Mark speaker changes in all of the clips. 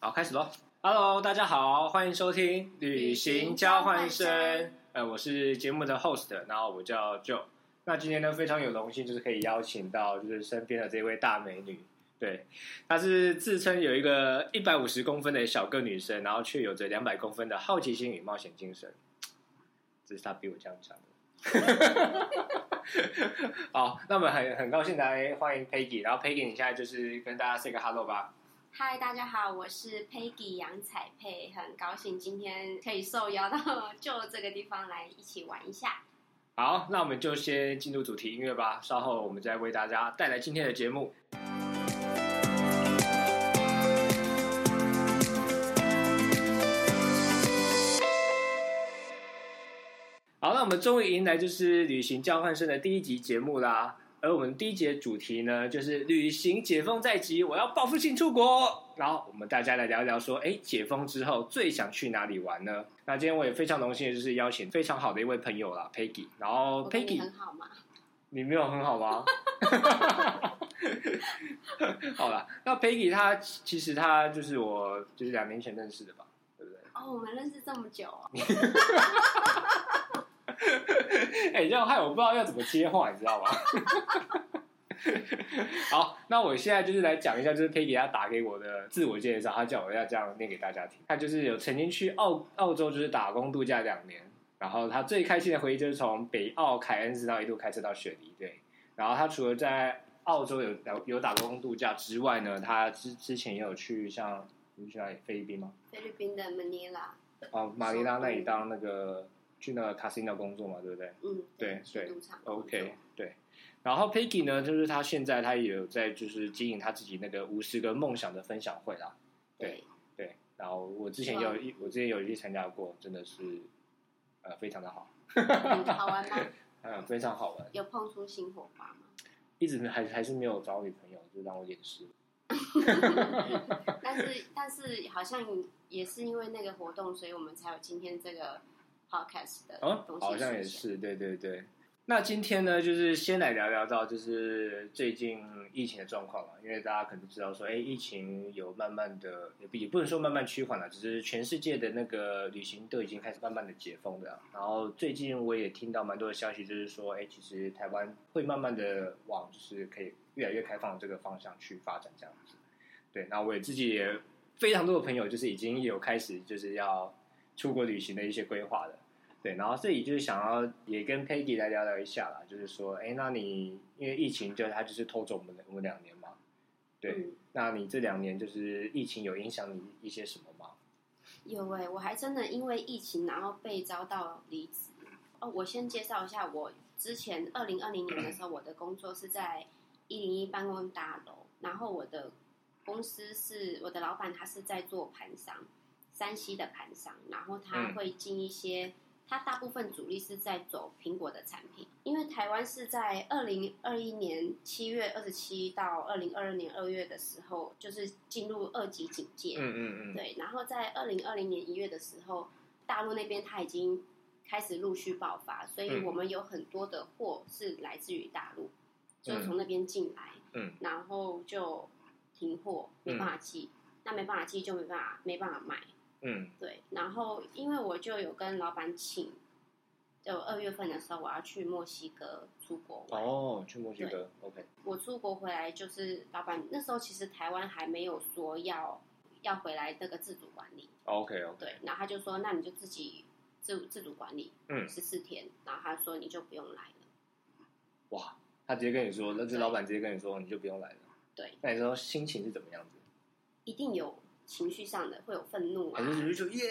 Speaker 1: 好，开始喽！Hello，大家好，欢迎收听旅行交换生。呃，我是节目的 host，然后我叫 Joe。那今天呢，非常有荣幸，就是可以邀请到就是身边的这位大美女。对，她是自称有一个一百五十公分的小个女生，然后却有着两百公分的好奇心与冒险精神。这是她比我这样讲的。好，那我们很很高兴来欢迎 Peggy，然后 Peggy，你现在就是跟大家 say 个 hello 吧。
Speaker 2: 嗨，大家好，我是 Peggy 杨彩佩，很高兴今天可以受邀到 就这个地方来一起玩一下。
Speaker 1: 好，那我们就先进入主题音乐吧，稍后我们再为大家带来今天的节目。好，那我们终于迎来就是旅行交换生的第一集节目啦。而我们第一节主题呢，就是旅行解封在即，我要报复性出国。然后我们大家来聊一聊，说，哎，解封之后最想去哪里玩呢？那今天我也非常荣幸，就是邀请非常好的一位朋友啦，Peggy。然后 Peggy
Speaker 2: 很好吗？
Speaker 1: 你没有很好吗？好了，那 Peggy 她其实她就是我就是两年前认识的吧，对不对？
Speaker 2: 哦，我们认识这么久哦。
Speaker 1: 哎，这样害我不知道要怎么接话，你知道吗？好，那我现在就是来讲一下，就是 Peggy 他打给我的自我介绍，他叫我要这样念给大家听。他就是有曾经去澳澳洲，就是打工度假两年，然后他最开心的回忆就是从北澳凯恩斯到一路开车到雪梨，对。然后他除了在澳洲有有打工度假之外呢，他之之前也有去像你去哪里？菲律宾吗？
Speaker 2: 菲律宾的马尼拉。
Speaker 1: 哦，马尼拉那里当那个。去那个 casino 工作嘛，对不对？
Speaker 2: 嗯，
Speaker 1: 对对，OK，对。然后 Peggy 呢，就是他现在他也有在就是经营他自己那个五十个梦想的分享会啦。对对。然后我之前有一我之前有一去参加过，真的是呃非常的好。
Speaker 2: 好玩吗？
Speaker 1: 嗯，非常好玩。
Speaker 2: 有碰出新火花吗？
Speaker 1: 一直还还是没有找女朋友，就让我掩饰。
Speaker 2: 但是但是好像也是因为那个活动，所以我们才有今天这个。Podcast 的哦，
Speaker 1: 好像也是，对对对。那今天呢，就是先来聊聊到就是最近疫情的状况嘛，因为大家可能知道说，哎，疫情有慢慢的，也不能说慢慢趋缓了，只是全世界的那个旅行都已经开始慢慢的解封的。然后最近我也听到蛮多的消息，就是说，哎，其实台湾会慢慢的往就是可以越来越开放这个方向去发展这样子。对，那我也自己也非常多的朋友，就是已经有开始就是要。出国旅行的一些规划的，对，然后这里就是想要也跟 Peggy 来聊聊一下啦，就是说，哎，那你因为疫情，就他就是偷走我们我们两年嘛，对，那你这两年就是疫情有影响你一些什么吗？
Speaker 2: 有哎，我还真的因为疫情，然后被遭到离职。哦，我先介绍一下，我之前二零二零年的时候，我的工作是在一零一办公大楼，然后我的公司是我的老板，他是在做盘商。山西的盘商，然后他会进一些，他大部分主力是在走苹果的产品，因为台湾是在二零二一年七月二十七到二零二二年二月的时候，就是进入二级警戒。
Speaker 1: 嗯嗯嗯。
Speaker 2: 对，然后在二零二零年一月的时候，大陆那边它已经开始陆续爆发，所以我们有很多的货是来自于大陆，就从那边进来。嗯。然后就停货，没办法寄，那没办法寄就没办法没办法卖。
Speaker 1: 嗯，
Speaker 2: 对，然后因为我就有跟老板请，就二月份的时候我要去墨西哥出国
Speaker 1: 哦，去墨西哥，OK。
Speaker 2: 我出国回来就是老板那时候其实台湾还没有说要要回来这个自主管理
Speaker 1: ，OK OK。
Speaker 2: 对，然后他就说那你就自己自自主管理，嗯，十四天，然后他说你就不用来了。
Speaker 1: 哇，他直接跟你说，那这老板直接跟你说你就不用来了。
Speaker 2: 对，
Speaker 1: 那你说心情是怎么样子？
Speaker 2: 一定有。情绪上的会有愤怒啊，
Speaker 1: 就说耶，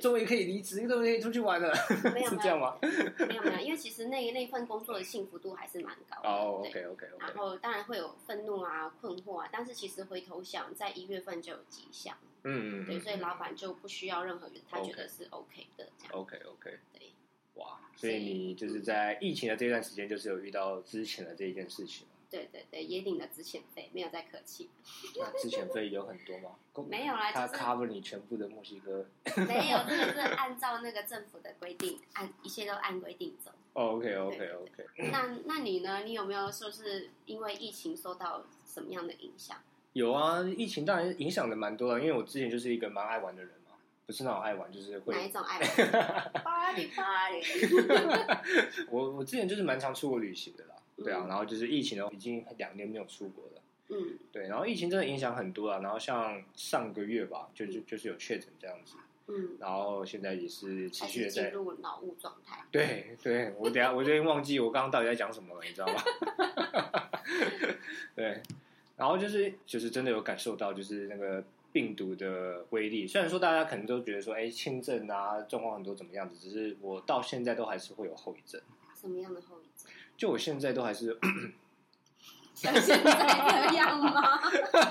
Speaker 1: 终于可以离职，终于可以出去玩了，
Speaker 2: 没有
Speaker 1: 是这样吗？
Speaker 2: 没有没有，因为其实那那份工作的幸福度还是蛮高的。
Speaker 1: 哦 OK OK。
Speaker 2: 然后当然会有愤怒啊、困惑啊，但是其实回头想，在一月份就有迹象。
Speaker 1: 嗯嗯。
Speaker 2: 对，所以老板就不需要任何人，他觉得是 OK 的这样。
Speaker 1: OK OK。
Speaker 2: 对。
Speaker 1: 哇，所以你就是在疫情的这段时间，就是有遇到之前的这一件事情。
Speaker 2: 对对对，也领了资遣费，没有再客气。
Speaker 1: 那资遣费有很多吗？
Speaker 2: 没有啦，
Speaker 1: 他 cover 你全部的墨西哥。
Speaker 2: 没有，这个是按照那个政府的规定，按一切都按规定走。
Speaker 1: OK OK OK。
Speaker 2: 那那你呢？你有没有说是因为疫情受到什么样的影响？
Speaker 1: 有啊，疫情当然影响的蛮多的，因为我之前就是一个蛮爱玩的人嘛，不是那种爱玩，就是会
Speaker 2: 哪一种爱玩？Party Party。
Speaker 1: 我我之前就是蛮常出国旅行的啦，对啊，
Speaker 2: 嗯
Speaker 1: 然后就是疫情的话，已经两年没有出国了，
Speaker 2: 嗯
Speaker 1: 对，然后疫情真的影响很多啊，然后像上个月吧，就就就是有确诊这样子，
Speaker 2: 嗯，
Speaker 1: 然后现在也是持续的在，
Speaker 2: 进入脑雾状态。
Speaker 1: 对对，我等下我最近忘记我刚刚到底在讲什么了，你知道吗？对，然后就是就是真的有感受到就是那个病毒的威力，虽然说大家可能都觉得说，哎，轻症啊，状况很多怎么样子，只是我到现在都还是会有后遗症，
Speaker 2: 什么样的后遗症？
Speaker 1: 就我现在都还是。
Speaker 2: 像现在这样吗？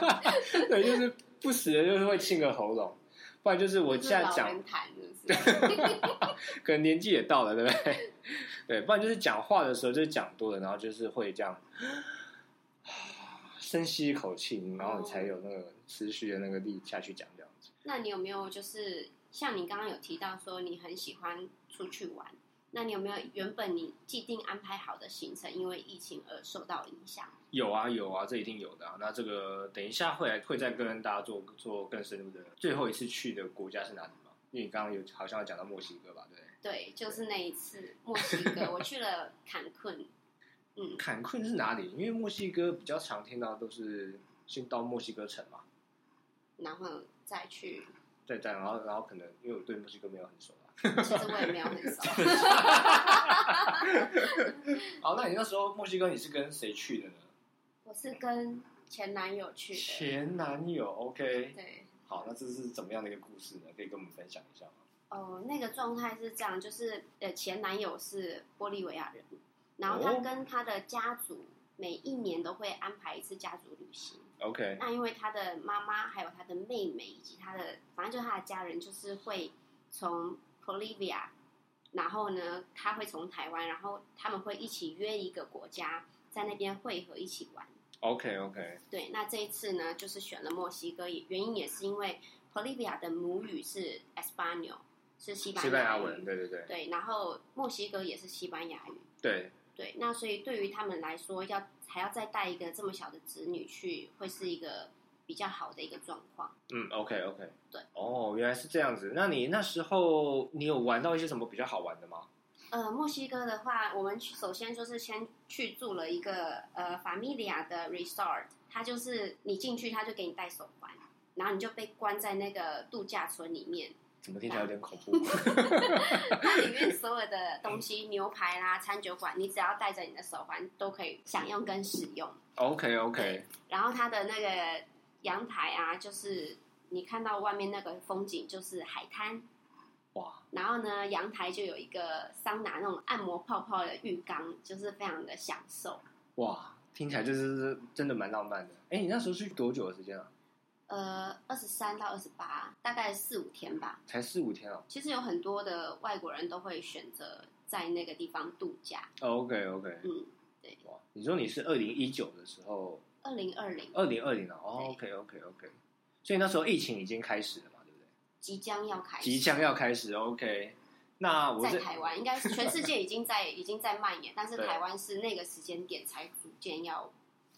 Speaker 1: 对，就是不死的，就是会清个喉咙，不然就是我
Speaker 2: 是
Speaker 1: 现在讲？可能年纪也到了，对不对？对，不然就是讲话的时候就是讲多了，然后就是会这样深吸一口气，然后你才有那个持续的那个力下去讲这样子。
Speaker 2: 那你有没有就是像你刚刚有提到说你很喜欢出去玩？那你有没有原本你既定安排好的行程，因为疫情而受到影响？
Speaker 1: 有啊有啊，这一定有的啊。那这个等一下会来会再跟大家做做更深入的。最后一次去的国家是哪里吗？因为你刚刚有好像有讲到墨西哥吧，对对？
Speaker 2: 就是那一次墨西哥，我去了坎昆。嗯，
Speaker 1: 坎昆是哪里？因为墨西哥比较常听到都是先到墨西哥城嘛，
Speaker 2: 然后再去，
Speaker 1: 再再然后然后可能因为我对墨西哥没有很熟啦。
Speaker 2: 其实我也没有很熟。
Speaker 1: 好，那你那时候墨西哥你是跟谁去的呢？
Speaker 2: 我是跟前男友去的。
Speaker 1: 前男友，OK。
Speaker 2: 对，
Speaker 1: 好，那这是怎么样的一个故事呢？可以跟我们分享一下吗？
Speaker 2: 哦，那个状态是这样，就是呃，前男友是玻利维亚人，然后他
Speaker 1: 哦
Speaker 2: 跟他的家族每一年都会安排一次家族旅行。
Speaker 1: OK，
Speaker 2: 那因为他的妈妈还有他的妹妹以及他的，反正就是他的家人，就是会从 Bolivia，然后呢，他会从台湾，然后他们会一起约一个国家，在那边汇合一起玩。
Speaker 1: OK OK，
Speaker 2: 对，那这一次呢，就是选了墨西哥，也原因也是因为 Bolivia 的母语是 Espanol，是西班
Speaker 1: 西班牙
Speaker 2: 语
Speaker 1: 文，对对对
Speaker 2: 对，然后墨西哥也是西班牙语。
Speaker 1: 对，
Speaker 2: 对，那所以对于他们来说，要还要再带一个这么小的子女去，会是一个比较好的一个状况。
Speaker 1: 嗯，OK OK，
Speaker 2: 对，
Speaker 1: 哦，原来是这样子。那你那时候你有玩到一些什么比较好玩的吗？
Speaker 2: 呃，墨西哥的话，我们去首先就是先去住了一个呃 Familia 的 resort，它就是你进去，他就给你戴手环，然后你就被关在那个度假村里面，
Speaker 1: 怎么听起来有点恐怖？
Speaker 2: 它 里面所有的东西，牛排啦、餐酒馆，你只要带着你的手环都可以享用跟使用。
Speaker 1: OK OK，
Speaker 2: 然后它的那个阳台啊，就是你看到外面那个风景就是海滩，
Speaker 1: 哇，
Speaker 2: 然后呢，阳台就有一个桑拿那种按摩泡泡的浴缸，就是非常的享受。
Speaker 1: 哇，听起来就是真的蛮浪漫的。哎，你那时候去多久的时间啊？
Speaker 2: 呃，二十三到二十八，大概四五天吧。
Speaker 1: 才四五天哦。
Speaker 2: 其实有很多的外国人都会选择在那个地方度假。
Speaker 1: OK OK，
Speaker 2: 嗯，对
Speaker 1: 哇，你说你是二零一九的时候，
Speaker 2: 二零二零
Speaker 1: 二零二零了？哦，OK OK OK，所以那时候疫情已经开始了嘛，对不对？
Speaker 2: 即将要开始，
Speaker 1: 即将要开始，OK。那我
Speaker 2: 在台湾，应该是全世界已经在 已经在蔓延，但是台湾是那个时间点才逐渐要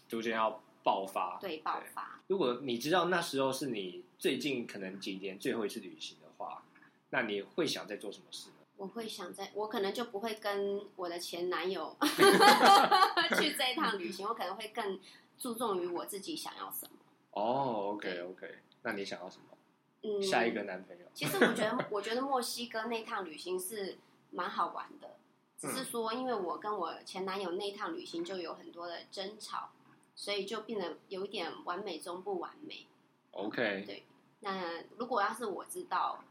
Speaker 1: 逐渐要爆发。
Speaker 2: 对爆发。
Speaker 1: 如果你知道那时候是你最近可能几年最后一次旅行的话，那你会想在做什么事呢？
Speaker 2: 我会想在，我可能就不会跟我的前男友 去这一趟旅行，我可能会更注重于我自己想要什么。
Speaker 1: 哦，OK OK，那你想要什么？
Speaker 2: 嗯，
Speaker 1: 下一个男朋友？
Speaker 2: 其实我觉得，我觉得墨西哥那趟旅行是蛮好玩的，只是说，因为我跟我前男友那趟旅行就有很多的争吵，所以就变得有一点完美中不完美。
Speaker 1: OK，
Speaker 2: 对那如果要是我知道，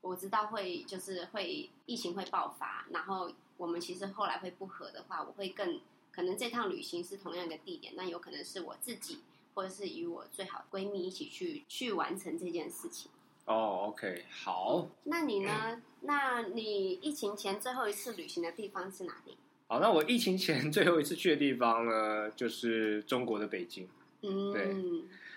Speaker 2: 我知道会就是会疫情会爆发，然后我们其实后来会不和的话，我会更可能这趟旅行是同样一个地点，那有可能是我自己或者是与我最好的闺蜜一起去去完成这件事情。
Speaker 1: 哦，OK，好，
Speaker 2: 那你呢？那你疫情前最后一次旅行的地方是哪里？
Speaker 1: 好，那我疫情前 最后一次去的地方呢，就是中国的北京。
Speaker 2: 嗯，
Speaker 1: 对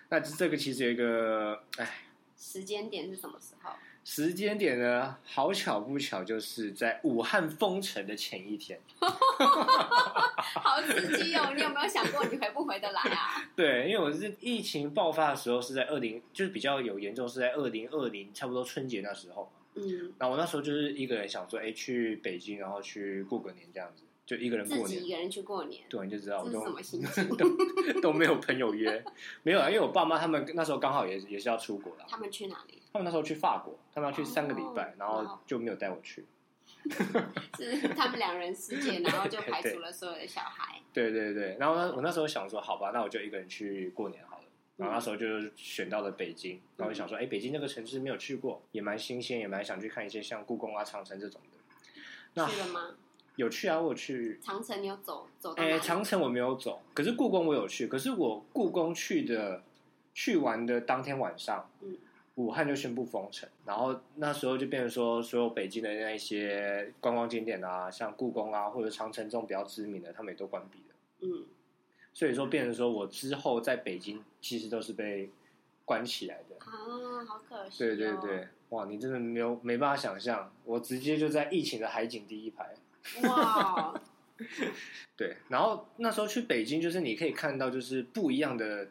Speaker 1: 那这个其实有一个，哎，
Speaker 2: 时间点是什么时候？
Speaker 1: 时间点呢，好巧不巧，就是在武汉封城的前一天。
Speaker 2: 好刺激哦！你有没有想过你回不回得来啊？
Speaker 1: 对，因为我是疫情爆发的时候是在二零，就是比较有严重是在二零二零，差不多春节那时候。
Speaker 2: 嗯，
Speaker 1: 然后我那时候就是一个人想说，哎，去北京，然后去过个年这样子，就一个人过年，
Speaker 2: 一个人去过年，
Speaker 1: 对，你就知道我都
Speaker 2: 什么心情，
Speaker 1: 都 都没有朋友约，没有啊，因为我爸妈他们那时候刚好也也是要出国了。
Speaker 2: 他们去哪里？
Speaker 1: 他们那时候去法国，他们要去三个礼拜，然后就没有带我去。
Speaker 2: 是他们两人世界，然后就排 除了所有的小孩。
Speaker 1: 对对对，然后呢，我那时候想说，好吧，那我就一个人去过年好了。然后那时候就选到了北京，然后就想说，哎，北京那个城市没有去过，也蛮新鲜，也蛮想去看一些像故宫啊、长城这种
Speaker 2: 的。去了吗？
Speaker 1: 有去啊，我去。
Speaker 2: 长城你有走走？
Speaker 1: 哎，长城我没有走，可是故宫我有去。可是我故宫去的，去玩的当天晚上，嗯。武汉就宣布封城，然后那时候就变成说，所有北京的那一些观光景点啊，像故宫啊或者长城这种比较知名的，他们也都关闭了。嗯，所以说变成说我之后在北京其实都是被关起来的
Speaker 2: 啊，好可惜。
Speaker 1: 对对对，哇，你真的没有没办法想象，我直接就在疫情的海景第一排。哇，对，然后那时候去北京，就是你可以看到就是不一样的。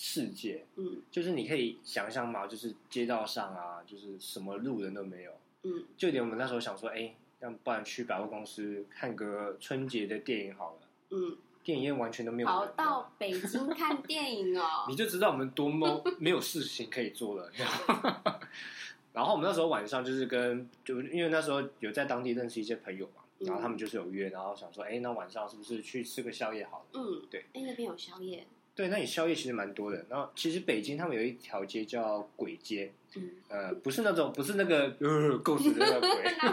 Speaker 1: 世界，嗯，就是你可以想象嘛，就是街道上啊，就是什么路人都没有，嗯，就连我们那时候想说，哎，要不然去百货公司看个春节的电影好了，嗯，电影院完全都没有。
Speaker 2: 跑到北京看电影哦，
Speaker 1: 你就知道我们多么 没有事情可以做了。然后我们那时候晚上就是跟，就因为那时候有在当地认识一些朋友嘛，然后他们就是有约，然后想说，哎，那晚上是不是去吃个宵夜好了？嗯，对，
Speaker 2: 哎，那边有宵夜。
Speaker 1: 对，那里宵夜其实蛮多的。然后其实北京他们有一条街叫鬼街，嗯，呃，不是那种，不是那个呃够死的那个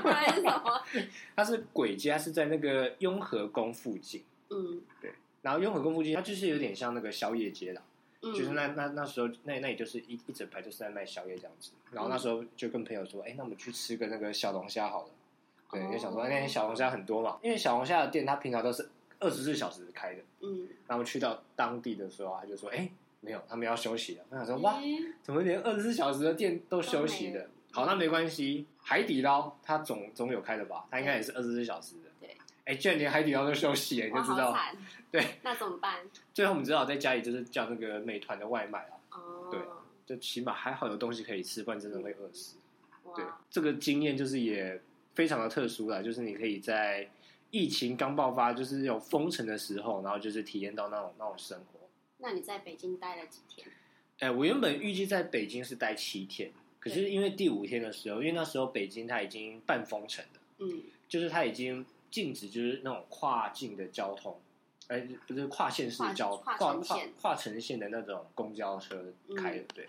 Speaker 1: 鬼，
Speaker 2: 那是什么？
Speaker 1: 它是鬼街，是在那个雍和宫附近。嗯，对。然后雍和宫附近，它就是有点像那个宵夜街啦。嗯，就是那那那时候，那那也就是一一整排就是在卖宵夜这样子。然后那时候就跟朋友说，哎，那我们去吃个那个小龙虾好了。对，就想说那天小龙虾很多嘛，因为小龙虾的店它平常都是。二十四小时开的，嗯，然后去到当地的时候，他就说：“哎，没有，他们要休息了。”我想说：“哇，怎么连二十四小时的店都休息的？”好，那没关系，海底捞它总总有开的吧？它应该也是二十四小时的。
Speaker 2: 对，
Speaker 1: 哎，居然连海底捞都休息，你就知道。对，
Speaker 2: 那怎么办？
Speaker 1: 最后我们只好在家里就是叫那个美团的外卖啊。哦，对，就起码还好有东西可以吃，不然真的会饿死。对，这个经验就是也非常的特殊了，就是你可以在。疫情刚爆发，就是有封城的时候，然后就是体验到那种那种生活。
Speaker 2: 那你在北京待了几天？
Speaker 1: 哎，我原本预计在北京是待七天，可是因为第五天的时候，因为那时候北京它已经半封城了，嗯，就是它已经禁止就是那种跨境的交通，哎，不是跨县市交跨跨跨城线的那种公交车开的，对。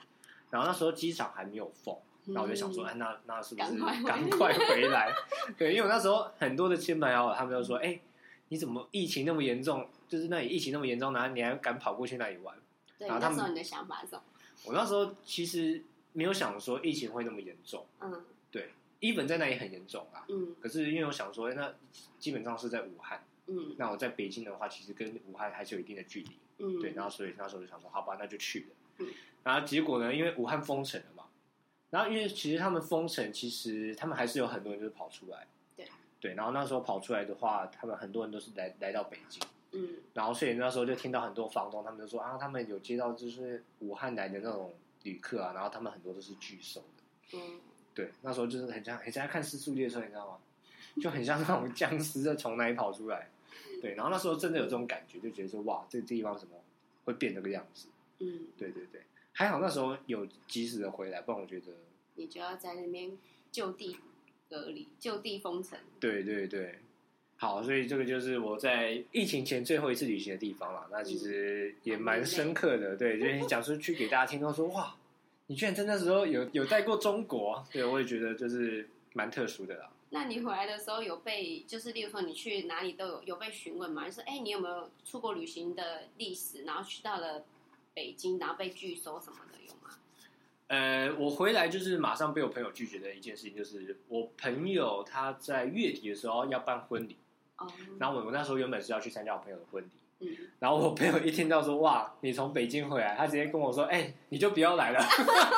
Speaker 1: 然后那时候机场还没有封。那我就想说，哎，那那是不是赶快回来？对，因为我那时候很多的亲朋好友，他们就说，哎，你怎么疫情那么严重？就是那里疫情那么严重，然后你还敢跑过去那里玩？
Speaker 2: 对，那时候你的想法是什么？
Speaker 1: 我那时候其实没有想说疫情会那么严重。嗯，对，一本在那里很严重啊。嗯，可是因为我想说，那基本上是在武汉。嗯，那我在北京的话，其实跟武汉还是有一定的距离。嗯，对，然后所以那时候就想说，好吧，那就去了。嗯，然后结果呢，因为武汉封城了嘛。然后，因为其实他们封城，其实他们还是有很多人就是跑出来。
Speaker 2: 对
Speaker 1: 对，然后那时候跑出来的话，他们很多人都是来来到北京。嗯。然后，所以那时候就听到很多房东他们就说啊，他们有接到就是武汉来的那种旅客啊，然后他们很多都是拒收的。嗯。对，那时候就是很像很像看《失速列车》，你知道吗？就很像那种 僵尸在从哪里跑出来。对，然后那时候真的有这种感觉，就觉得说哇，这地方怎么会变这个样子？嗯。对对对。还好那时候有及时的回来，不然我觉得
Speaker 2: 你就要在那边就地隔离、就地封城。
Speaker 1: 对对对，好，所以这个就是我在疫情前最后一次旅行的地方了。那其实也蛮深刻的，对，就是讲出去给大家听，到说哇，你居然在那时候有有带过中国，对我也觉得就是蛮特殊的啦。
Speaker 2: 那你回来的时候有被，就是例如说你去哪里都有有被询问嘛？就是哎，你有没有出国旅行的历史？然后去到了。北京，然后被拒收什么的有吗？
Speaker 1: 呃，我回来就是马上被我朋友拒绝的一件事情，就是我朋友他在月底的时候要办婚礼，哦，然后我我那时候原本是要去参加我朋友的婚礼，嗯，然后我朋友一听到说哇，你从北京回来，他直接跟我说，哎，你就不要来了，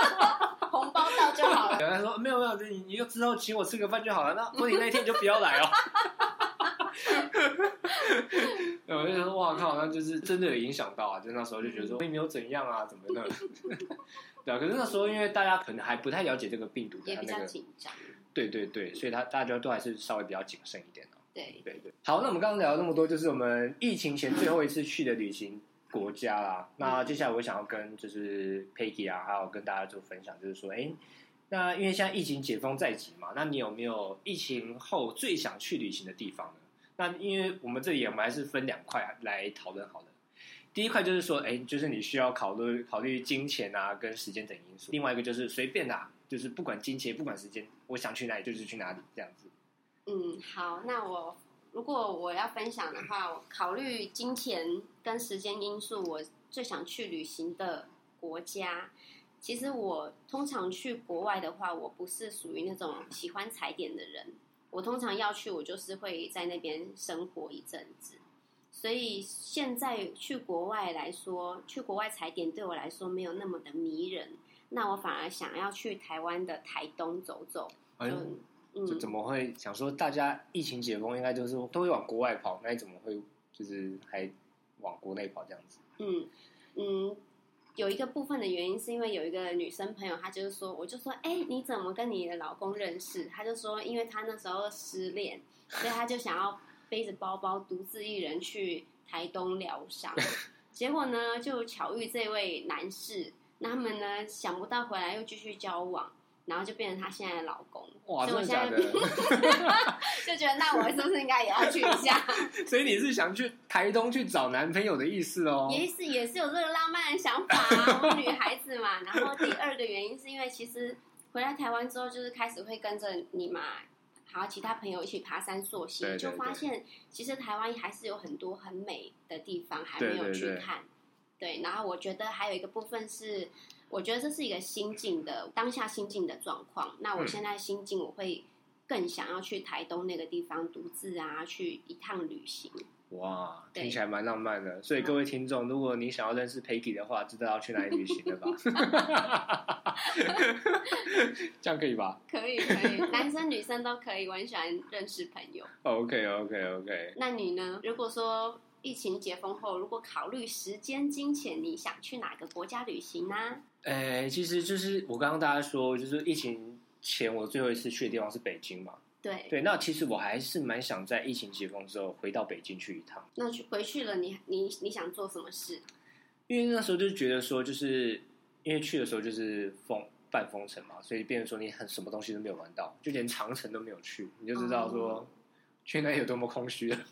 Speaker 2: 红包到
Speaker 1: 就
Speaker 2: 好了。
Speaker 1: 他说没有没有，你你就之后请我吃个饭就好了。那婚礼那一天你就不要来哦。对，我就说哇靠，那就是真的有影响到啊！就那时候就觉得说并没有怎样啊，怎么的？对啊，可是那时候因为大家可能还不太了解这个病毒的
Speaker 2: 也比较
Speaker 1: 它那个，
Speaker 2: 紧张。
Speaker 1: 对对对，所以他大家都还是稍微比较谨慎一点哦。
Speaker 2: 对，
Speaker 1: 对对，好，那我们刚刚聊了那么多，就是我们疫情前最后一次去的旅行国家啦。那接下来我想要跟就是 Peggy 啊，还有跟大家做分享，就是说，哎，那因为现在疫情解封在即嘛，那你有没有疫情后最想去旅行的地方呢？那因为我们这里我们还是分两块来讨论好了。第一块就是说，哎，就是你需要考虑考虑金钱啊跟时间等因素。另外一个就是随便啦，就是不管金钱不管时间，我想去哪里就是去哪里这样子。
Speaker 2: 嗯，好，那我如果我要分享的话，我考虑金钱跟时间因素，我最想去旅行的国家。其实我通常去国外的话，我不是属于那种喜欢踩点的人。我通常要去，我就是会在那边生活一阵子。所以现在去国外来说，去国外踩点对我来说没有那么的迷人。那我反而想要去台湾的台东走走。
Speaker 1: 哎
Speaker 2: 就嗯，
Speaker 1: 就怎么会想说大家疫情解封应该就是都会往国外跑，那你怎么会就是还往国内跑这样子？
Speaker 2: 嗯嗯，有一个部分的原因是因为有一个女生朋友，她就是说，我就说，哎、你怎么跟你的老公认识？她就说，因为她那时候失恋，所以她就想要背着包包独自一人去台东疗伤。结果呢，就巧遇这位男士，那他们呢想不到回来又继续交往，然后就变成她现在的老公。
Speaker 1: 哇，
Speaker 2: 所以我现
Speaker 1: 假
Speaker 2: 在 觉得，那我是不是应该也要去一下？
Speaker 1: 所以你是想去台东去找男朋友的意思哦？
Speaker 2: 也是也是有这个浪漫的想法、啊，我们女孩子嘛。然后第二个原因是因为其实回来台湾之后，就是开始会跟着你嘛，还有其他朋友一起爬山溯溪，
Speaker 1: 对对
Speaker 2: 就发现其实台湾还是有很多很美的地方还没有去看。对，然后我觉得还有一个部分是，我觉得这是一个心境的当下心境的状况。那我
Speaker 1: 嗯
Speaker 2: 现在心境，我会更想要去台东那个地方独自啊，去一趟旅行。
Speaker 1: 哇，
Speaker 2: 对
Speaker 1: 听起来蛮浪漫的。所以各位听众，如果你想要认识 Peggy 的话，知道要去哪里旅行了吧？这样可以吧
Speaker 2: 可以可以，男生女生都可以，我很喜欢认识朋友。
Speaker 1: ？OK OK OK。
Speaker 2: 那你呢？如果说疫情解封后，如果考虑时间、金钱，你想去哪个国家旅行呢？
Speaker 1: 诶、其实就是我刚刚大家说，就是疫情前我最后一次去的地方是北京嘛。
Speaker 2: 对，
Speaker 1: 对，那其实我还是蛮想在疫情解封之后回到北京去一趟。
Speaker 2: 那去回去了你，你你想做什么事？
Speaker 1: 因为那时候就觉得说，就是因为去的时候就是封半封城嘛，所以变成说你很什么东西都没有玩到，就连长城都没有去，你就知道说、
Speaker 2: 哦
Speaker 1: 去那有多么空虚了。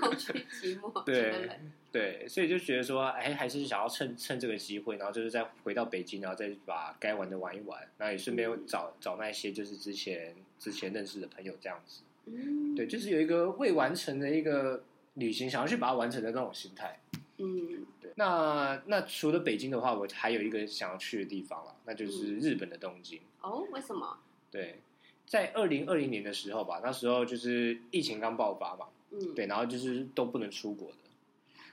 Speaker 2: 空虚寂寞，
Speaker 1: 对对，所以就觉得说，哎，还是想要趁趁这个机会，然后就是再回到北京，然后再把该玩的玩一玩，然后也顺便
Speaker 2: 嗯
Speaker 1: 找、找那些就是之前之前认识的朋友这样子。
Speaker 2: 嗯，
Speaker 1: 对，就是有一个未完成的一个旅行，想要去把它完成的那种心态。
Speaker 2: 嗯，
Speaker 1: 对，那那除了北京的话，我还有一个想要去的地方了，那就是日本的东京。
Speaker 2: 哦，为什么？
Speaker 1: 对，在二零二零年的时候吧，那时候就是疫情刚爆发嘛，
Speaker 2: 嗯，
Speaker 1: 对，然后就是都不能出国的，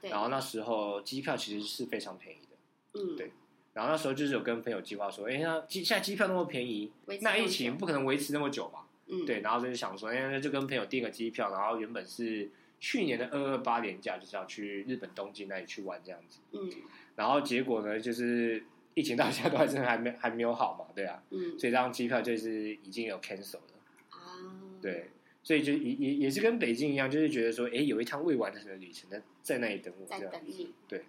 Speaker 2: 对，
Speaker 1: 然后那时候机票其实是非常便宜的，
Speaker 2: 嗯，
Speaker 1: 对。然后那时候就是有跟朋友计划说，哎，那机现在机票那么便宜，那疫情不可能维持那么久嘛，
Speaker 2: 嗯，
Speaker 1: 对，然后就是想说，哎，那就跟朋友订个机票，然后原本是去年的二二八年假，就是要去日本东京那里去玩这样子。
Speaker 2: 嗯。
Speaker 1: 然后结果呢，就是疫情到现在都还真的还没还没有好嘛，对啊，
Speaker 2: 嗯
Speaker 1: 所以这张机票就是已经有 cancel 了，
Speaker 2: 啊，
Speaker 1: 对，所以就也也也是跟北京一样，就是觉得说，哎，有一趟未完成的旅程在在那里等我
Speaker 2: 在。等你。
Speaker 1: 对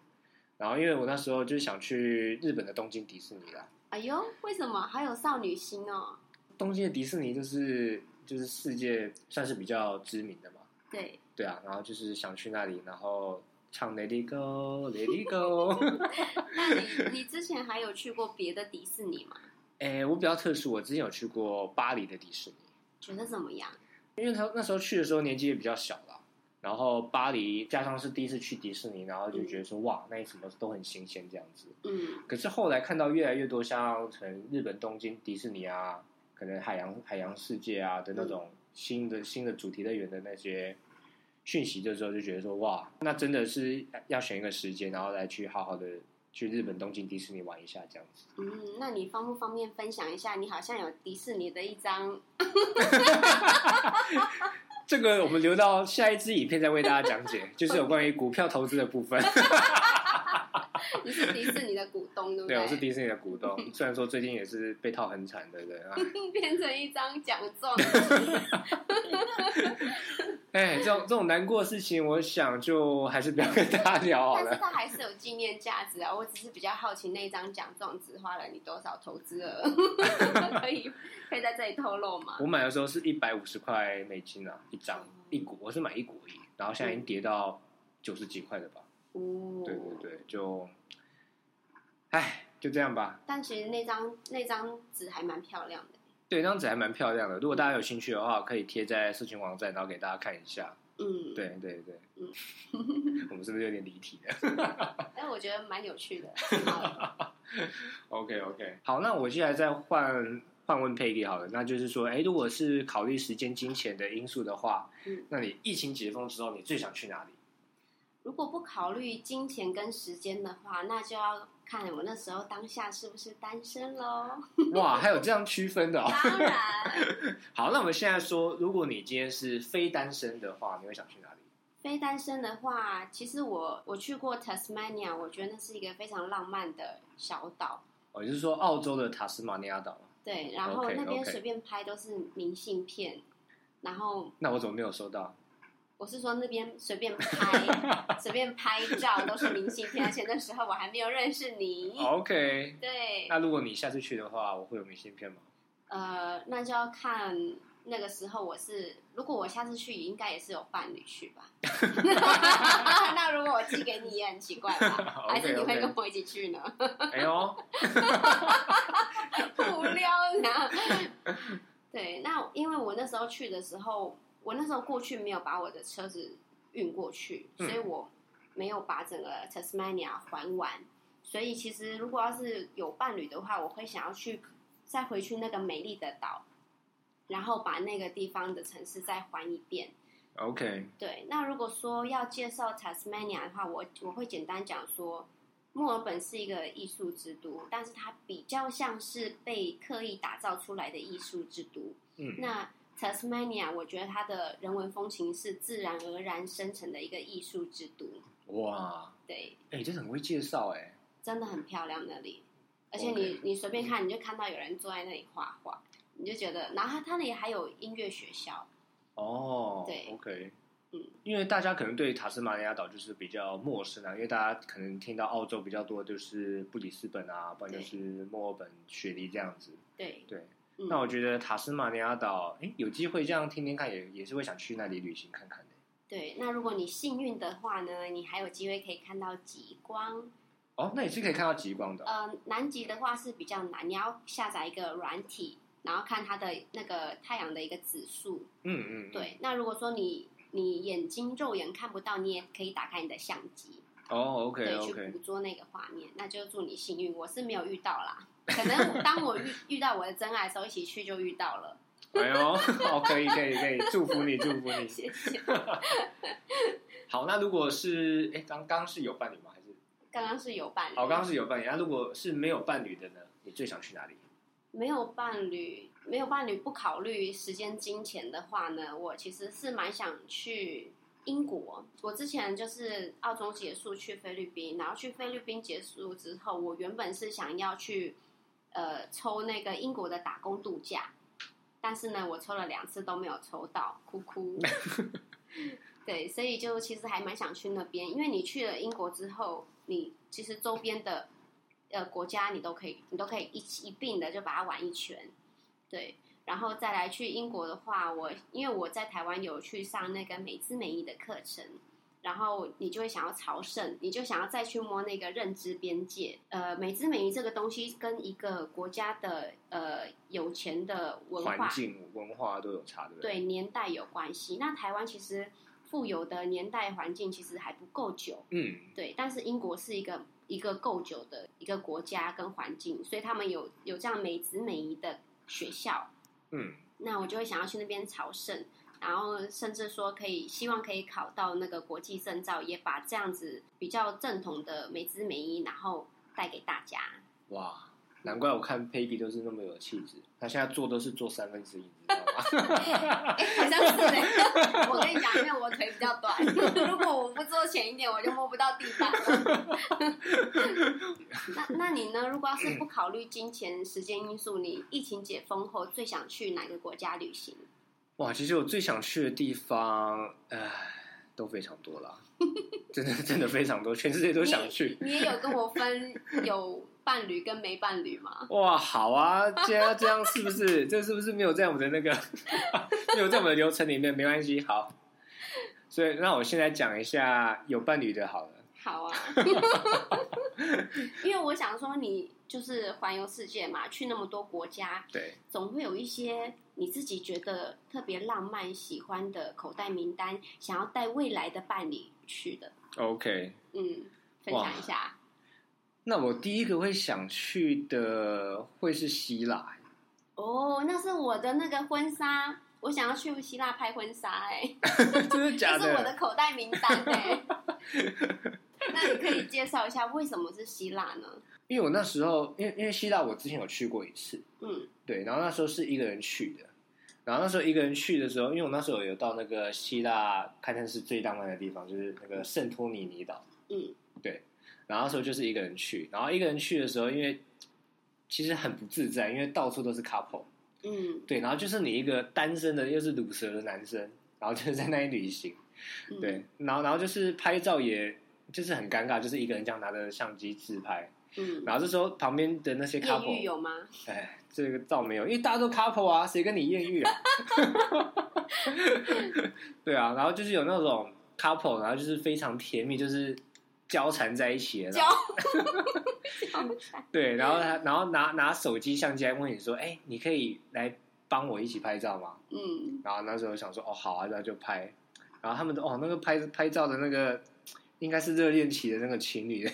Speaker 1: 然后因为我那时候就是想去日本的东京迪士尼啦，
Speaker 2: 哎呦，为什么还有少女心哦？
Speaker 1: 东京的迪士尼就是就是世界算是比较知名的嘛，
Speaker 2: 对，
Speaker 1: 对啊，然后就是想去那里，然后唱 Let It Go，Let It Go。
Speaker 2: 那你 你之前还有去过别的迪士尼吗？
Speaker 1: 哎，我比较特殊，我之前有去过巴黎的迪士尼。
Speaker 2: 觉得怎么样？
Speaker 1: 因为他那时候去的时候年纪也比较小啦，然后巴黎加上是第一次去迪士尼，然后就觉得说、哇，那里什么都很新鲜这样子。
Speaker 2: 嗯
Speaker 1: 可是后来看到越来越多像可能日本东京迪士尼啊，可能海洋海洋世界啊的那种新的、新的主题乐园的那些讯息的时候，就觉得说哇，那真的是要选一个时间，然后来去好好的去日本东京迪士尼玩一下这样子。
Speaker 2: 嗯，那你方不方便分享一下？你好像有迪士尼的一张，
Speaker 1: 这个我们留到下一支影片再为大家讲解，就是有关于股票投资的部分。
Speaker 2: 你是迪士尼的股东，对不
Speaker 1: 对，我是迪士尼的股东。虽然说最近也是被套很惨，对不对？
Speaker 2: 变成一张奖状。
Speaker 1: 哎，这种这种难过的事情，我想就还是不要跟大家聊好了。
Speaker 2: 但是它还是有纪念价值啊！我只是比较好奇，那张奖状只花了你多少投资额？可以可以在这里透露吗？
Speaker 1: 我买的时候是一百五十块美金啊，一张一股，我是买一股。然后现在已经跌到九十几块了吧？哦，对对对，就，哎，就这样吧。
Speaker 2: 但其实那张那张纸还蛮漂亮的。
Speaker 1: 对，那张纸还蛮漂亮的。如果大家有兴趣的话，可以贴在社群网站，然后给大家看一下。嗯，对对对。嗯，我们是不是有点离题
Speaker 2: 了？但 我觉得蛮有趣的。
Speaker 1: OK OK，好，那我现在再换换问佩蒂好了。那就是说，哎，如果是考虑时间、金钱的因素的话，嗯，那你疫情解封之后，你最想去哪里？
Speaker 2: 如果不考虑金钱跟时间的话，那就要看我那时候当下是不是单身喽。
Speaker 1: 哇，还有这样区分的哦。
Speaker 2: 当然。
Speaker 1: 好，那我们现在说，如果你今天是非单身的话，你会想去哪里？
Speaker 2: 非单身的话，其实我我去过 Tasmania，我觉得那是一个非常浪漫的小岛。
Speaker 1: 哦，就是说澳洲的塔斯马尼亚岛。
Speaker 2: 对，然后那边随便拍都是明信片，然后
Speaker 1: 那我怎么没有收到？
Speaker 2: 我是说那边随便拍，随便拍照都是明信片，而且那时候我还没有认识你。
Speaker 1: OK，
Speaker 2: 对。
Speaker 1: 那如果你下次去的话，我会有明信片吗？
Speaker 2: 呃，那就要看那个时候我是，如果我下次去，应该也是有伴侣去吧。那如果我寄给你也很奇怪吧？还是你会跟我一起去呢？
Speaker 1: 哎呦，
Speaker 2: 无聊呢。对，那因为我那时候去的时候。我那时候过去没有把我的车子运过去，所以我没有把整个 Tasmania 还完。所以其实如果要是有伴侣的话，我会想要去再回去那个美丽的岛，然后把那个地方的城市再还一遍。
Speaker 1: OK。
Speaker 2: 对，那如果说要介绍 Tasmania 的话，我我会简单讲说，墨尔本是一个艺术之都，但是它比较像是被刻意打造出来的艺术之都。嗯，那。Tasmania，我觉得它的人文风情是自然而然生成的一个艺术之都。
Speaker 1: 哇，
Speaker 2: 对，
Speaker 1: 哎，这很会介绍哎，
Speaker 2: 真的很漂亮那里，而且你你随便看，你就看到有人坐在那里画画，你就觉得，然后它那里还有音乐学校。
Speaker 1: 哦，
Speaker 2: 对
Speaker 1: ，OK，嗯，因为大家可能对塔斯马尼亚岛就是比较陌生啊，因为大家可能听到澳洲比较多，就是布里斯本啊，不然就是墨尔本、雪梨这样子。
Speaker 2: 对
Speaker 1: 对。那我觉得塔斯马尼亚岛，哎，有机会这样听听看，也也是会想去那里旅行看看的。
Speaker 2: 对，那如果你幸运的话呢，你还有机会可以看到极光。
Speaker 1: 哦，那也是可以看到极光的。
Speaker 2: 呃，南极的话是比较难，你要下载一个软体，然后看它的那个太阳的一个指数。嗯嗯。对，那如果说你你眼睛肉眼看不到，你也可以打开你的相机。
Speaker 1: 哦，OK OK。
Speaker 2: 去捕捉那个画面，那就祝你幸运。我是没有遇到啦。可能当我遇 遇到我的真爱的时候，一起去就遇到了。
Speaker 1: 哎呦，好，可以，可以，可以，祝福你，祝福你，
Speaker 2: 谢谢。
Speaker 1: 好，那如果是哎，刚刚是有伴侣吗？还是
Speaker 2: 刚刚是有伴侣？
Speaker 1: 好，刚刚是有伴侣。那如果是没有伴侣的呢？你最想去哪里？
Speaker 2: 没有伴侣，没有伴侣，不考虑时间、金钱的话呢？我其实是蛮想去英国。我之前就是澳洲结束去菲律宾，然后去菲律宾结束之后，我原本是想要去。呃，抽那个英国的打工度假，但是呢，我抽了两次都没有抽到，哭哭。对，所以就其实还蛮想去那边，因为你去了英国之后，你其实周边的呃国家你都可以，你都可以一起一并的就把它玩一圈。对，然后再来去英国的话，我因为我在台湾有去上那个美姿美仪的课程。然后你就会想要朝圣，你就想要再去摸那个认知边界。呃，美姿美仪这个东西跟一个国家的呃有钱的文化、
Speaker 1: 环境、文化都有差，对不
Speaker 2: 对？对，年代有关系。那台湾其实富有的年代环境其实还不够久，嗯，对。但是英国是一个一个够久的一个国家跟环境，所以他们有有这样美姿美仪的学校，嗯，那我就会想要去那边朝圣。然后甚至说可以希望可以考到那个国际证照，也把这样子比较正统的美姿美仪，然后带给大家。
Speaker 1: 哇，难怪我看 Peggy 都是那么有气质，他现在做都是做三分之一，你知道吗？
Speaker 2: 哎、好像是哎、我跟你讲，因为我腿比较短，如果我不做浅一点，我就摸不到地板了。那那你呢？如果要是不考虑金钱、时间因素，你疫情解封后最想去哪个国家旅行？
Speaker 1: 哇，其实我最想去的地方，唉，都非常多啦，真的真的非常多，全世界都想去。
Speaker 2: 你也有跟我分有伴侣跟没伴侣吗？
Speaker 1: 哇，好啊，既然这样是不是？这是不是没有在我们的那个 没有在我们的流程里面？没关系，好。所以，那我现在讲一下有伴侣的好了。
Speaker 2: 好啊，因为我想说，你就是环游世界嘛，去那么多国家，
Speaker 1: 对，
Speaker 2: 总会有一些你自己觉得特别浪漫、喜欢的口袋名单，想要带未来的伴侣去的。
Speaker 1: OK。
Speaker 2: 嗯，分享一下。
Speaker 1: 那我第一个会想去的会是希腊。
Speaker 2: 哦，那是我的那个婚纱，我想要去希腊拍婚纱、哎，
Speaker 1: 真的假
Speaker 2: 这是我的口袋名单、哎。那你可以介绍一下为什么是希腊呢？
Speaker 1: 因为我那时候，因为因为希腊我之前有去过一次，
Speaker 2: 嗯
Speaker 1: 对，然后那时候是一个人去的，然后那时候一个人去的时候，因为我那时候有到那个希腊堪称是最浪漫的地方，就是那个圣托里尼岛，
Speaker 2: 嗯
Speaker 1: 然后那时候就是一个人去，然后一个人去的时候，因为其实很不自在，因为到处都是 couple，
Speaker 2: 嗯。
Speaker 1: 对，然后就是你一个单身的又是乳蛇的男生，然后就是在那里旅行，
Speaker 2: 嗯，
Speaker 1: 对，然后然后就是拍照也就是很尴尬，就是一个人这样拿着相机自拍，
Speaker 2: 嗯，
Speaker 1: 然后这时候旁边的那些 couple，
Speaker 2: 有吗？
Speaker 1: 哎，这个倒没有，因为大家都 couple 啊，谁跟你艳遇啊？对啊，然后就是有那种 couple，然后就是非常甜蜜，就是交缠在一起的那
Speaker 2: 交
Speaker 1: 种。
Speaker 2: 交缠，
Speaker 1: 对，然后他然后拿拿手机相机来问你说：“哎，你可以来帮我一起拍照吗
Speaker 2: 嗯？”
Speaker 1: 然后那时候想说：“哦，好啊，那就拍。”然后他们的哦，那个拍拍照的那个应该是热恋期的那个情侣，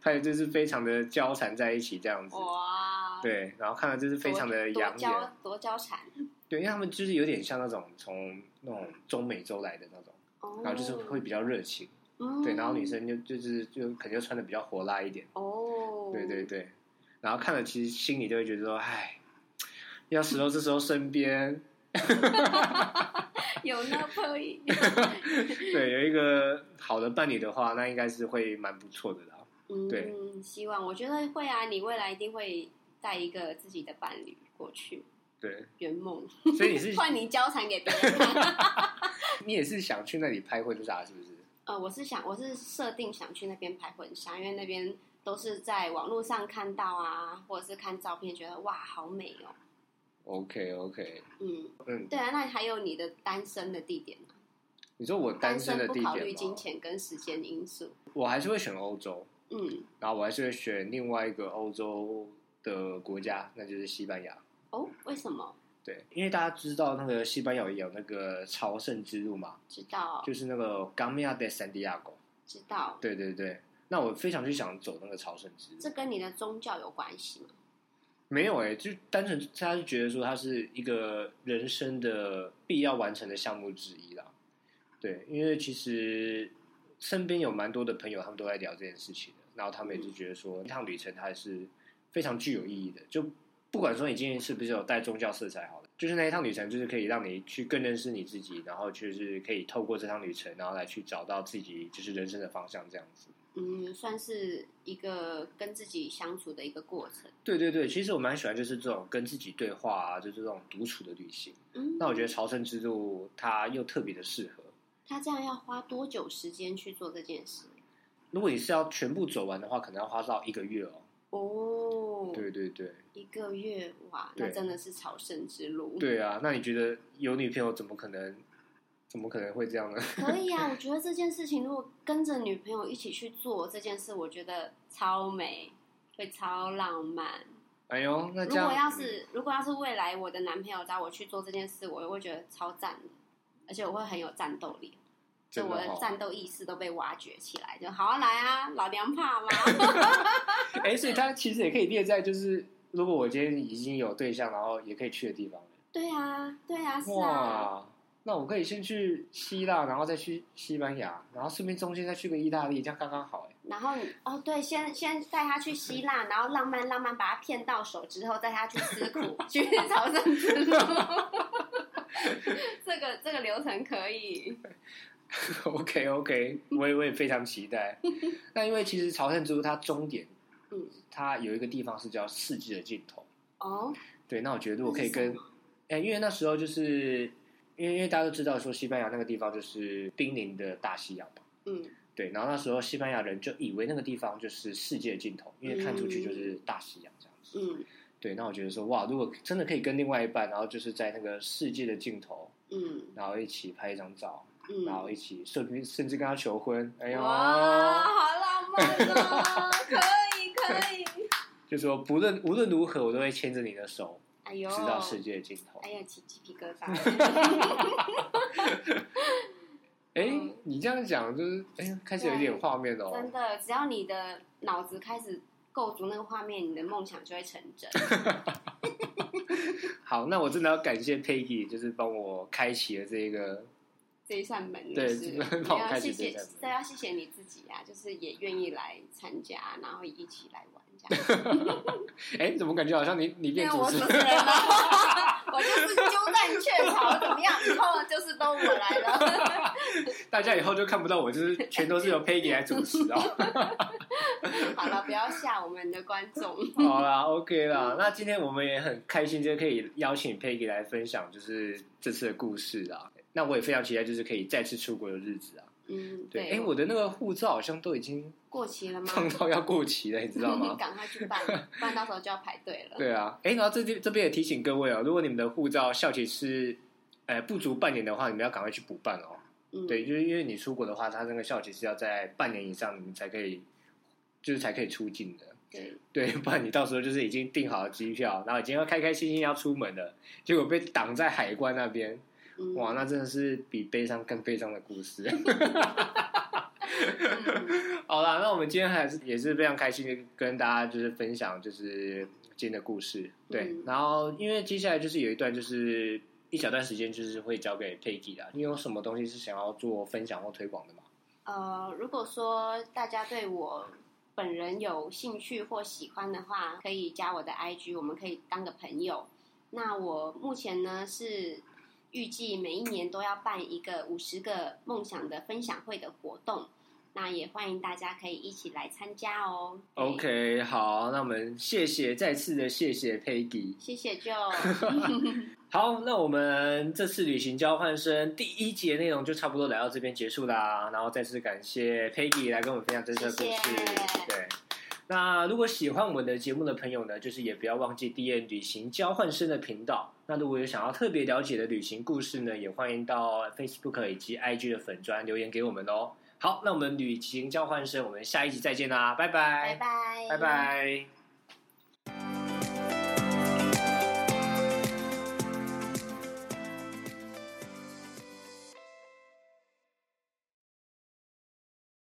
Speaker 1: 拍的就是非常的交缠在一起这样子。
Speaker 2: 哇，
Speaker 1: 对，然后看到就是非常的
Speaker 2: 多
Speaker 1: 养眼。
Speaker 2: 多交缠，
Speaker 1: 对，因为他们就是有点像那种从那种中美洲来的那种，
Speaker 2: 哦
Speaker 1: 然后就是会比较热情。
Speaker 2: 嗯
Speaker 1: 对，然后女生就就是就可能就穿的比较火辣一点。
Speaker 2: 哦，
Speaker 1: 对对对，然后看了其实心里就会觉得说，唉，要是候这时候身边
Speaker 2: 有那可以，
Speaker 1: 对有一个好的伴侣的话，那应该是会蛮不错的啦。嗯对
Speaker 2: 嗯，希望我觉得会啊，你未来一定会带一个自己的伴侣过去
Speaker 1: 对，
Speaker 2: 圆梦，
Speaker 1: 所以你是
Speaker 2: 换你交缠给别人看。
Speaker 1: 你也是想去那里拍婚纱是不是？
Speaker 2: 呃，我是想，我是设定想去那边拍婚纱，因为那边都是在网络上看到啊，或者是看照片，觉得哇，好美哦。
Speaker 1: OK OK，
Speaker 2: 嗯，
Speaker 1: 嗯，
Speaker 2: 对啊，那还有你的单身的地点呢？
Speaker 1: 你说我单身的
Speaker 2: 不
Speaker 1: 地点吗
Speaker 2: 考虑金钱跟时间因素。
Speaker 1: 我还是会选欧洲，
Speaker 2: 嗯，
Speaker 1: 然后我还是会选另外一个欧洲的国家，那就是西班牙。
Speaker 2: 哦，为什么？
Speaker 1: 对，因为大家知道那个西班牙有那个朝圣之路嘛，
Speaker 2: 知道，
Speaker 1: 就是那个 Gamia de Santiago。
Speaker 2: 知道，
Speaker 1: 对对对，那我非常就想走那个朝圣之路。
Speaker 2: 这跟你的宗教有关系吗？
Speaker 1: 没有哎、就单纯他是觉得说它是一个人生的必要完成的项目之一啦。对，因为其实身边有蛮多的朋友，他们都在聊这件事情的，然后他们也是觉得说，一趟旅程它还是非常具有意义的。就不管说你今天是不是有带宗教色彩好了，就是那一趟旅程，就是可以让你去更认识你自己，然后就是可以透过这趟旅程，然后来去找到自己就是人生的方向这样子。
Speaker 2: 嗯，算是一个跟自己相处的一个过程。
Speaker 1: 对对对，其实我蛮喜欢就是这种跟自己对话啊，就是这种独处的旅行。
Speaker 2: 嗯，
Speaker 1: 那我觉得朝圣之路它又特别的适合。
Speaker 2: 它这样要花多久时间去做这件事？
Speaker 1: 如果你是要全部走完的话，可能要花到一个月哦。
Speaker 2: 哦，
Speaker 1: 对对对，
Speaker 2: 一个月哇，
Speaker 1: 对
Speaker 2: 那真的是朝圣之路。
Speaker 1: 对啊，那你觉得有女朋友怎么可能？怎么可能会这样呢？
Speaker 2: 可以啊，我觉得这件事情如果跟着女朋友一起去做这件事，我觉得超美，会超浪漫。
Speaker 1: 哎呦，那
Speaker 2: 如果要是如果要是未来我的男朋友找我去做这件事，我会觉得超赞的，而且我会很有战斗力，就我的战斗意识都被挖掘起来，就好好来啊，老娘怕吗？
Speaker 1: 哎，所以 它其实也可以列在就是，如果我今天已经有对象，然后也可以去的地方。
Speaker 2: 对啊，对啊，是啊，
Speaker 1: 哇，那我可以先去希腊，然后再去西班牙，然后顺便中间再去个意大利，这样刚刚好哎。
Speaker 2: 然后你哦，对，先先带他去希腊，然后浪漫浪漫把他骗到手之后，带他去吃苦，去朝圣之路。这个这个流程可以。
Speaker 1: OK OK，我也我也非常期待。那因为其实朝圣之路它终点，
Speaker 2: 嗯，
Speaker 1: 它有一个地方是叫世界的尽头。
Speaker 2: 哦，
Speaker 1: 对，那我觉得如果可以跟哎，因为那时候就是因为因为大家都知道说西班牙那个地方就是濒临的大西洋嘛。
Speaker 2: 嗯
Speaker 1: 对，然后那时候西班牙人就以为那个地方就是世界的尽头，因为看出去就是大西洋这样子。
Speaker 2: 嗯
Speaker 1: 对，那我觉得说哇，如果真的可以跟另外一半，然后就是在那个世界的尽头，
Speaker 2: 嗯
Speaker 1: 然后一起拍一张照，
Speaker 2: 嗯，
Speaker 1: 然后一起甚至甚至跟他求婚，哎呦，
Speaker 2: 哇，好浪漫哦！可以可以，
Speaker 1: 就说不论无论如何，我都会牵着你的手，
Speaker 2: 哎呦，
Speaker 1: 直到世界的尽头。
Speaker 2: 哎呀，起鸡皮疙瘩。
Speaker 1: 哎、
Speaker 2: 嗯
Speaker 1: 你这样讲就是哎，开始有一点画面哦。
Speaker 2: 真的，只要你的脑子开始构筑那个画面，你的梦想就会成真。
Speaker 1: 好，那我真的要感谢 Peggy，就是帮我开启了这个。
Speaker 2: 这一扇门是要谢谢
Speaker 1: 开启这一扇门，
Speaker 2: 对，要谢谢你自己啊，就是也愿意来参加，然后一起来玩这样。
Speaker 1: 哎，怎么感觉好像你你变主持人
Speaker 2: 了，我就是鸠占鹊巢，怎么样？以后就是都我来了。
Speaker 1: 大家以后就看不到我，就是全都是由 Peggy 来主持哦。
Speaker 2: 好了，不要吓我们的观众。
Speaker 1: 好啦，OK 啦。那今天我们也很开心，就可以邀请 Peggy 来分享，就是这次的故事啦。那我也非常期待，就是可以再次出国的日子啊。
Speaker 2: 嗯，
Speaker 1: 对，
Speaker 2: 对。
Speaker 1: 哎，我的那个护照好像都已经
Speaker 2: 过期了吗？
Speaker 1: 放到要过期了，你知道吗？
Speaker 2: 赶快去办，不然到时候就要排队了。
Speaker 1: 对啊，哎，然后这这边也提醒各位哦，如果你们的护照效期是，呃，不足半年的话，你们要赶快去补办哦。
Speaker 2: 嗯，
Speaker 1: 对，就是因为你出国的话，它那个效期是要在半年以上，你们才可以，就是才可以出境的。
Speaker 2: 对，
Speaker 1: 对，不然你到时候就是已经订好了机票，然后已经要开开心心要出门了，结果被挡在海关那边，
Speaker 2: 嗯
Speaker 1: 哇，那真的是比悲伤更悲伤的故事。
Speaker 2: 嗯
Speaker 1: 好啦，那我们今天还是也是非常开心的跟大家就是分享就是今天的故事，对，
Speaker 2: 嗯
Speaker 1: 然后因为接下来就是有一段就是一小段时间就是会交给佩吉啦，你有什么东西是想要做分享或推广的吗？
Speaker 2: 呃，如果说大家对我本人有兴趣或喜欢的话，可以加我的 IG，我们可以当个朋友。那我目前呢是预计每一年都要办一个五十个梦想的分享会的活动，那也欢迎大家可以一起来参加哦。
Speaker 1: OK，好，那我们谢谢再次的谢谢 Peggy。
Speaker 2: 谢谢 Jo，
Speaker 1: 好，那我们这次旅行交换生第一集的内容就差不多来到这边结束啦。然后再次感谢 Peggy 来跟我们分享这次的故事。
Speaker 2: 谢谢
Speaker 1: 对，那如果喜欢我们的节目的朋友呢，就是也不要忘记 D N 旅行交换生的频道。那如果有想要特别了解的旅行故事呢，也欢迎到 Facebook 以及 IG 的粉砖留言给我们哦。好，那我们旅行交换生，我们下一集再见啦，拜拜，
Speaker 2: 拜拜，
Speaker 1: 拜拜。